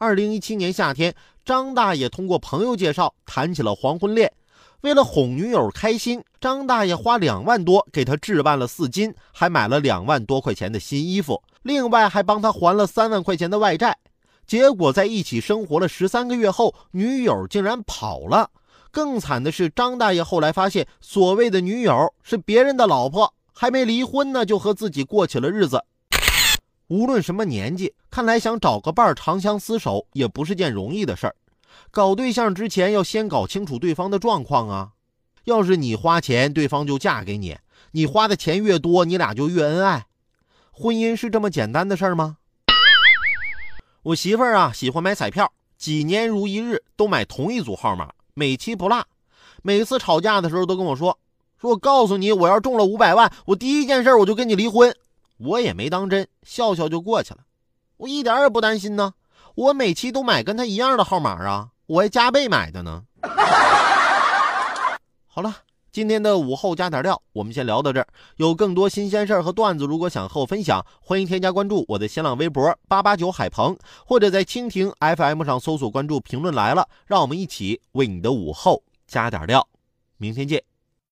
二零一七年夏天，张大爷通过朋友介绍谈起了黄昏恋。为了哄女友开心，张大爷花两万多给她置办了四金，还买了两万多块钱的新衣服，另外还帮她还了三万块钱的外债。结果在一起生活了十三个月后，女友竟然跑了。更惨的是，张大爷后来发现，所谓的女友是别人的老婆，还没离婚呢，就和自己过起了日子。无论什么年纪，看来想找个伴儿长相厮守也不是件容易的事儿。搞对象之前要先搞清楚对方的状况啊。要是你花钱，对方就嫁给你；你花的钱越多，你俩就越恩爱。婚姻是这么简单的事儿吗？我媳妇儿啊，喜欢买彩票，几年如一日都买同一组号码，每期不落。每次吵架的时候都跟我说：“说我告诉你，我要中了五百万，我第一件事我就跟你离婚。”我也没当真，笑笑就过去了。我一点也不担心呢，我每期都买跟他一样的号码啊，我还加倍买的呢。好了，今天的午后加点料，我们先聊到这儿。有更多新鲜事儿和段子，如果想和我分享，欢迎添加关注我的新浪微博八八九海鹏，或者在蜻蜓 FM 上搜索关注“评论来了”，让我们一起为你的午后加点料。明天见。